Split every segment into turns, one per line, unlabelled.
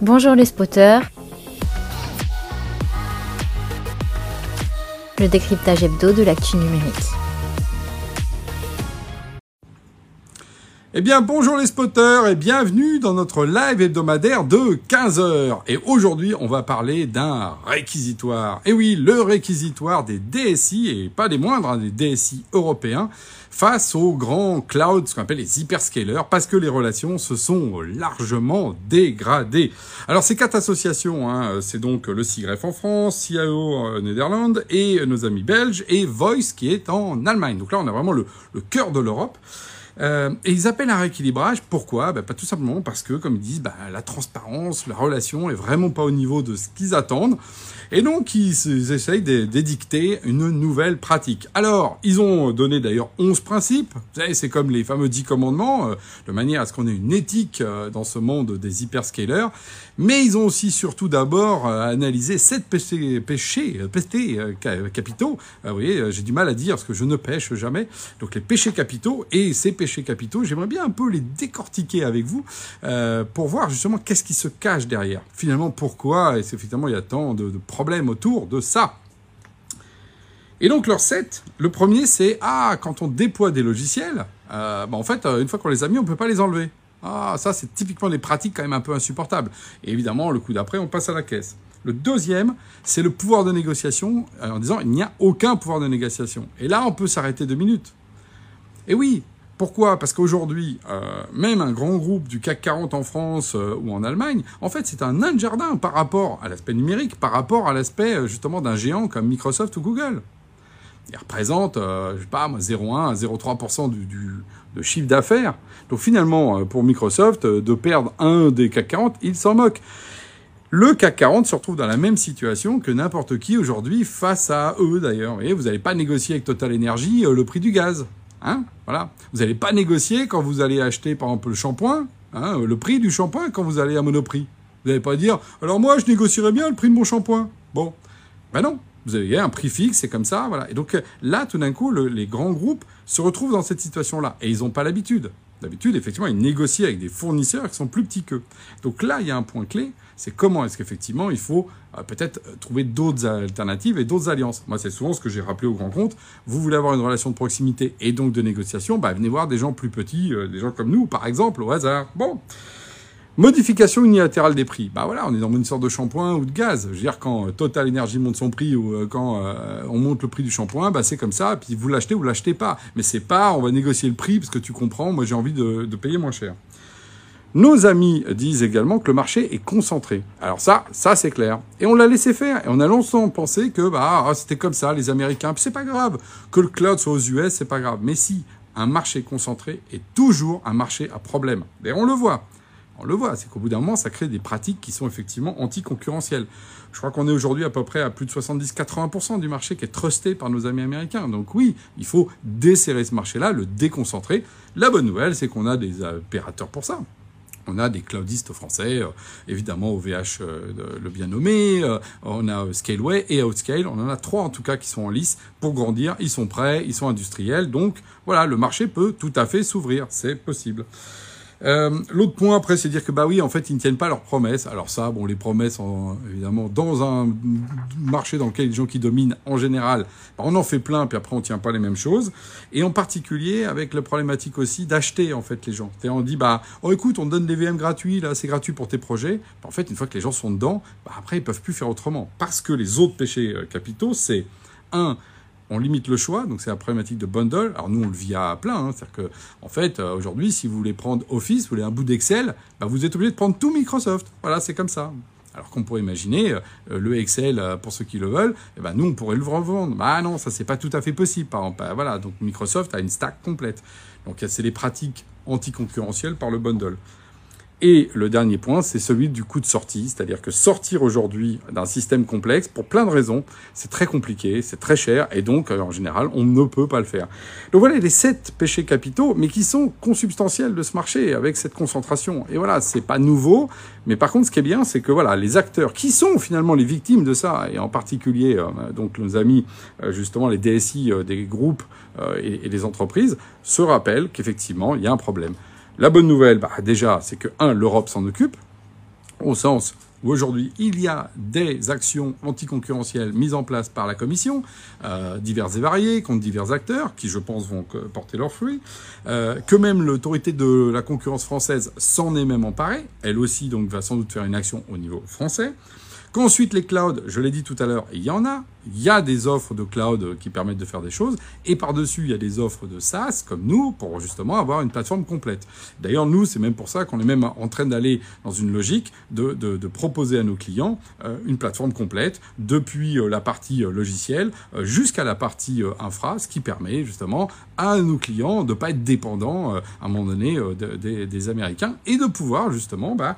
Bonjour les spotters. Le décryptage hebdo de l'actu numérique.
Eh bien, bonjour les spotters et bienvenue dans notre live hebdomadaire de 15h. Et aujourd'hui, on va parler d'un réquisitoire. Et oui, le réquisitoire des DSI, et pas des moindres, hein, des DSI européens, face aux grands clouds, ce qu'on appelle les hyperscalers, parce que les relations se sont largement dégradées. Alors ces quatre associations, hein, c'est donc le CIGREF en France, CIO en Néderlande, et nos amis belges, et Voice qui est en Allemagne. Donc là, on a vraiment le cœur de l'Europe. Euh, et ils appellent un rééquilibrage. Pourquoi? Ben, Pas tout simplement parce que, comme ils disent, ben, la transparence, la relation est vraiment pas au niveau de ce qu'ils attendent. Et donc, ils, essayent d'édicter une nouvelle pratique. Alors, ils ont donné d'ailleurs 11 principes. Vous savez, c'est comme les fameux 10 commandements, euh, de manière à ce qu'on ait une éthique euh, dans ce monde des hyperscalers. Mais ils ont aussi, surtout d'abord, analysé 7 péchés, péchés, capitaux. vous voyez, j'ai du mal à dire parce que je ne pêche jamais. Donc, les péchés capitaux et ces péchés capitaux, j'aimerais bien un peu les décortiquer avec vous pour voir justement qu'est-ce qui se cache derrière. Finalement, pourquoi, et c'est effectivement, il y a tant de, de problème autour de ça? Et donc leur set, le premier c'est ah quand on déploie des logiciels, euh, bah, en fait euh, une fois qu'on les a mis on peut pas les enlever. Ah ça c'est typiquement des pratiques quand même un peu insupportables. Et évidemment le coup d'après on passe à la caisse. Le deuxième c'est le pouvoir de négociation euh, en disant il n'y a aucun pouvoir de négociation. Et là on peut s'arrêter deux minutes. Et oui, pourquoi? Parce qu'aujourd'hui, euh, même un grand groupe du CAC 40 en France euh, ou en Allemagne, en fait, c'est un nain de jardin par rapport à l'aspect numérique, par rapport à l'aspect euh, justement d'un géant comme Microsoft ou Google. Il représente, je sais pas, 0,1 à 0,3% du, du, de chiffre d'affaires. Donc finalement, pour Microsoft, de perdre un des CAC 40, il s'en moque. Le CAC 40 se retrouve dans la même situation que n'importe qui aujourd'hui face à eux d'ailleurs. Vous n'allez pas négocier avec Total Energy le prix du gaz. Hein voilà. Vous n'allez pas négocier quand vous allez acheter, par exemple, le shampoing, hein, le prix du shampoing quand vous allez à Monoprix. Vous n'allez pas dire, alors moi, je négocierais bien le prix de mon shampoing. Bon, ben non. Vous avez un prix fixe, c'est comme ça, voilà. Et donc là, tout d'un coup, les grands groupes se retrouvent dans cette situation-là. Et ils n'ont pas l'habitude. D'habitude, effectivement, ils négocient avec des fournisseurs qui sont plus petits qu'eux. Donc là, il y a un point clé, c'est comment est-ce qu'effectivement il faut euh, peut-être euh, trouver d'autres alternatives et d'autres alliances. Moi, c'est souvent ce que j'ai rappelé au grand compte. Vous voulez avoir une relation de proximité et donc de négociation, bah, venez voir des gens plus petits, euh, des gens comme nous, par exemple, au hasard. Bon. Modification unilatérale des prix. Bah voilà, on est dans une sorte de shampoing ou de gaz. Je veux dire, quand Total Energy monte son prix ou quand on monte le prix du shampoing, bah c'est comme ça. Puis vous l'achetez ou vous l'achetez pas. Mais c'est pas, on va négocier le prix parce que tu comprends. Moi, j'ai envie de, payer moins cher. Nos amis disent également que le marché est concentré. Alors ça, ça c'est clair. Et on l'a laissé faire. Et on a longtemps pensé que bah, ah, c'était comme ça, les Américains. C'est pas grave. Que le cloud soit aux US, c'est pas grave. Mais si, un marché concentré est toujours un marché à problème. Et on le voit. On le voit, c'est qu'au bout d'un moment, ça crée des pratiques qui sont effectivement anticoncurrentielles. Je crois qu'on est aujourd'hui à peu près à plus de 70-80% du marché qui est trusté par nos amis américains. Donc oui, il faut desserrer ce marché-là, le déconcentrer. La bonne nouvelle, c'est qu'on a des opérateurs pour ça. On a des cloudistes français, euh, évidemment OVH euh, le bien nommé, euh, on a Scaleway et Outscale, on en a trois en tout cas qui sont en lice pour grandir, ils sont prêts, ils sont industriels, donc voilà, le marché peut tout à fait s'ouvrir, c'est possible. Euh, L'autre point après, c'est dire que bah oui, en fait, ils ne tiennent pas leurs promesses. Alors ça, bon, les promesses, évidemment, dans un marché dans lequel les gens qui dominent, en général, bah, on en fait plein, puis après on tient pas les mêmes choses. Et en particulier avec la problématique aussi d'acheter en fait les gens. Et on dit bah oh écoute, on donne des VM gratuits là, c'est gratuit pour tes projets. Bah, en fait, une fois que les gens sont dedans, bah, après ils peuvent plus faire autrement parce que les autres péchés euh, capitaux, c'est un on limite le choix, donc c'est la problématique de bundle. Alors nous, on le vit à plein. Hein. C'est-à-dire que, en fait, euh, aujourd'hui, si vous voulez prendre Office, vous voulez un bout d'Excel, bah, vous êtes obligé de prendre tout Microsoft. Voilà, c'est comme ça. Alors qu'on pourrait imaginer euh, le Excel euh, pour ceux qui le veulent, eh ben nous on pourrait le revendre. Bah non, ça c'est pas tout à fait possible. Par exemple, bah, voilà, donc Microsoft a une stack complète. Donc c'est les pratiques anticoncurrentielles par le bundle. Et le dernier point, c'est celui du coût de sortie, c'est-à-dire que sortir aujourd'hui d'un système complexe, pour plein de raisons, c'est très compliqué, c'est très cher, et donc, euh, en général, on ne peut pas le faire. Donc voilà les sept péchés capitaux, mais qui sont consubstantiels de ce marché, avec cette concentration. Et voilà, c'est pas nouveau, mais par contre, ce qui est bien, c'est que voilà, les acteurs qui sont finalement les victimes de ça, et en particulier, euh, donc nos amis, euh, justement, les DSI des groupes et, et des entreprises, se rappellent qu'effectivement, il y a un problème. La bonne nouvelle, bah, déjà, c'est que, un, l'Europe s'en occupe. au sens où aujourd'hui il y a des actions anticoncurrentielles mises en place par la Commission, euh, diverses et variées, contre divers acteurs, qui je pense vont porter leurs fruits, euh, que même l'autorité de la concurrence française s'en est même emparée, elle aussi donc va sans doute faire une action au niveau français. Qu'ensuite les clouds, je l'ai dit tout à l'heure, il y en a. Il y a des offres de cloud qui permettent de faire des choses. Et par-dessus, il y a des offres de SaaS comme nous pour justement avoir une plateforme complète. D'ailleurs, nous, c'est même pour ça qu'on est même en train d'aller dans une logique de, proposer à nos clients euh, une plateforme complète depuis euh, la partie euh, logicielle jusqu'à la partie infra, ce qui permet justement à nos clients de ne pas être dépendants à un moment donné des, des Américains et de pouvoir justement bah,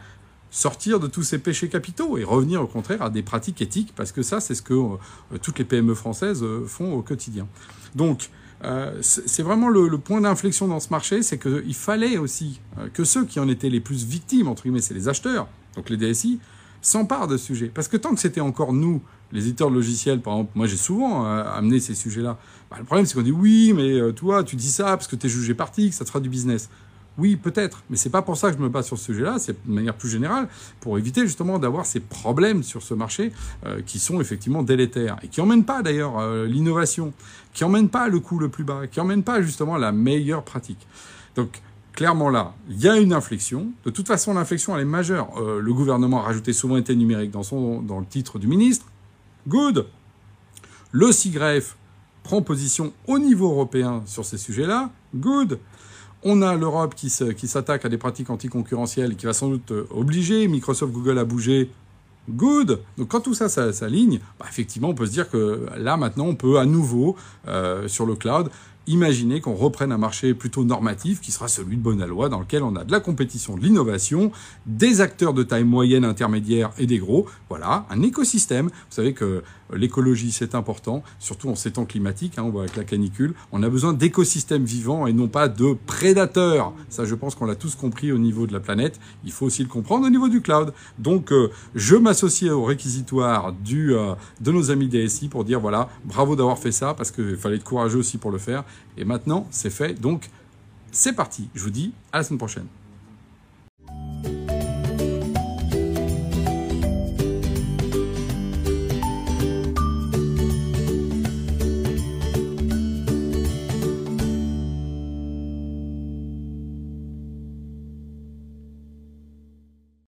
sortir de tous ces péchés capitaux et revenir au contraire à des pratiques éthiques, parce que ça, c'est ce que euh, toutes les PME françaises euh, font au quotidien. Donc, euh, c'est vraiment le, point d'inflexion dans ce marché, c'est qu'il fallait aussi que ceux qui en étaient les plus victimes, entre guillemets, c'est les acheteurs, donc les DSI, s'emparent de ce sujet. Parce que tant que c'était encore nous, les éditeurs de logiciels, par exemple, moi j'ai souvent amené ces sujets-là. Bah, le problème, c'est qu'on dit oui, mais toi, tu dis ça parce que tu es jugé parti, que ça te fera du business. Oui, peut-être, mais c'est pas pour ça que je me bats sur ce sujet-là, c'est de manière plus générale pour éviter justement d'avoir ces problèmes sur ce marché euh, qui sont effectivement délétères et qui emmènent pas d'ailleurs euh, l'innovation, qui emmènent pas le coût le plus bas, qui emmènent pas justement la meilleure pratique. Donc clairement là, il y a une inflexion. De toute façon, l'inflexion elle est majeure. Euh, le gouvernement a rajouté souveraineté numérique dans son dans le titre du ministre. Good. Le CIGREF prend position au niveau européen sur ces sujets-là. Good. On a l'Europe qui s'attaque à des pratiques anticoncurrentielles qui va sans doute euh, obliger Microsoft, Google à bouger. Good. Donc quand tout ça s'aligne, bah, effectivement, on peut se dire que là maintenant, on peut à nouveau euh, sur le cloud Imaginez qu'on reprenne un marché plutôt normatif qui sera celui de Bonalois dans lequel on a de la compétition, de l'innovation, des acteurs de taille moyenne, intermédiaire et des gros. Voilà, un écosystème. Vous savez que l'écologie c'est important, surtout en ces temps climatiques, hein, on voit avec la canicule. On a besoin d'écosystèmes vivants et non pas de prédateurs. Ça je pense qu'on l'a tous compris au niveau de la planète. Il faut aussi le comprendre au niveau du cloud. Donc euh, je m'associe au réquisitoire euh, de nos amis DSI pour dire voilà, bravo d'avoir fait ça parce qu'il fallait être courageux aussi pour le faire et maintenant, c'est fait. Donc, c'est parti. Je vous dis à la semaine prochaine.